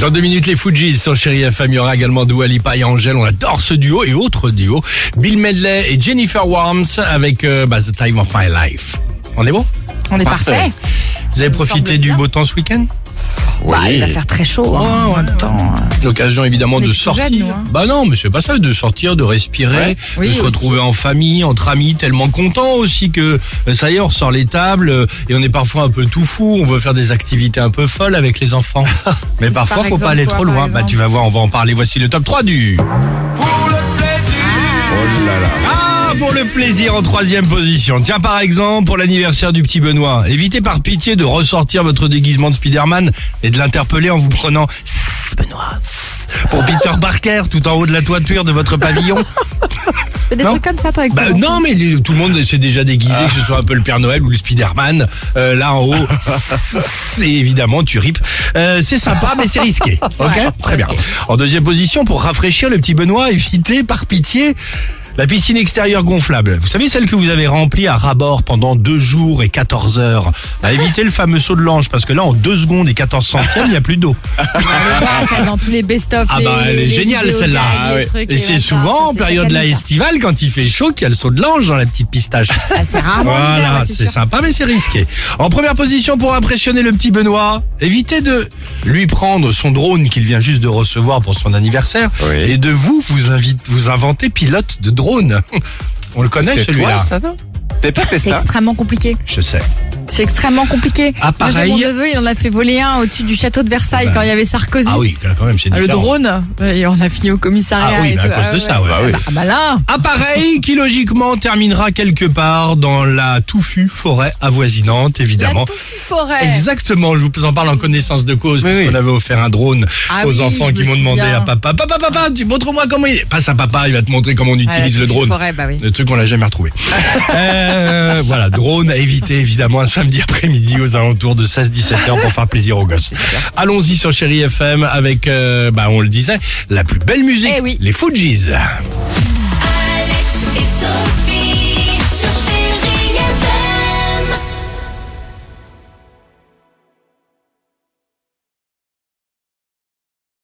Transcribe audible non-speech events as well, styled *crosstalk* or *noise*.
Dans deux minutes, les Fujis sur Chéri FM. Il y aura également Dua Lipa et Angèle. On adore ce duo et autre duo. Bill Medley et Jennifer Warnes avec euh, bah, The Time of My Life. On est bon? On est parfait. Vous avez profité du bien. beau temps ce week-end? Bah, il va faire très chaud. hein, Ouais, en même temps. euh. L'occasion évidemment de sortir. jeunes, nous, hein. Bah non, mais c'est pas ça, de sortir, de respirer, Ouais. de Oui, se aussi. retrouver en famille, entre amis, tellement content aussi que euh, ça y est, on ressort les tables euh, et on est parfois un peu tout fou, on veut faire des activités un peu folles avec les enfants. *laughs* mais parfois, par faut pas aller quoi, trop loin. Bah tu vas voir, on va en parler. Voici le top 3 du Oh là là. Ah, pour le plaisir en troisième position. Tiens, par exemple, pour l'anniversaire du petit Benoît, évitez par pitié de ressortir votre déguisement de Spider-Man et de l'interpeller en vous prenant Benoît pour Peter Parker tout en haut de la toiture de votre pavillon. Des Non. trucs comme ça, toi, avec Bah non, mais les- tout le monde s'est déjà déguisé, Ah. que ce soit un peu le Père Noël ou le Spider-Man. Euh, là en haut, *laughs* c'est évidemment tu ripes. Euh, c'est sympa, mais c'est risqué. *laughs* Ok, vrai, très bien. risqué. En deuxième position, pour rafraîchir le petit Benoît, évitez par pitié. La piscine extérieure gonflable. Vous savez, celle que vous avez remplie à ras-bord pendant deux jours et 14 heures. Bah, évitez le fameux saut de l'ange, parce que là, en deux secondes et 14 centièmes, il n'y a plus d'eau. *laughs* Ça, dans tous les best-of. Ah bah, elle est géniale, celle-là. Ah ouais. Et c'est souvent en période là estivale, quand il fait chaud, qu'il y a le saut de l'ange dans la petite pistache. *laughs* Ah, c'est rarement l'hiver, Voilà, c'est sympa mais c'est risqué. En première position pour impressionner le petit Benoît, évitez de lui prendre son drone qu'il vient juste de recevoir pour son anniversaire Oui. et de vous vous invite, vous inventer pilote de drone. On le connaît C'est celui-là. toi, ça, non? T'as pas fait C'est ça? extrêmement compliqué. Je sais. C'est extrêmement compliqué. Ah, Moi, j'ai pareil. mon neveu, il en a fait voler un au-dessus du château de Versailles Ah bah. quand il y avait Sarkozy. Ah oui, quand même c'est Ah, Le drone, et on a fini au commissariat. Ah oui, et mais à cause de ça, ouais. Bah oui. Ah bah là, Appareil qui logiquement terminera quelque part dans la touffue forêt avoisinante, évidemment. la touffue forêt. Exactement, je vous en parle en connaissance de cause, Oui, puisqu'on oui. avait offert un drone Ah aux oui, enfants qui m'ont demandé à papa, papa, papa, tu montre-moi comment il est. Passe à papa, il va te montrer comment on utilise le touffue drone. forêt, bah oui. Le truc qu'on l'a jamais retrouvé. *laughs* Euh, voilà, drone à éviter évidemment samedi après-midi aux alentours de 16-17 heures pour faire plaisir aux gosses. *laughs* Allons-y sur Chéri FM avec, euh, bah on le disait, la plus belle musique, Eh oui. les Fujis. Alex et Sophie.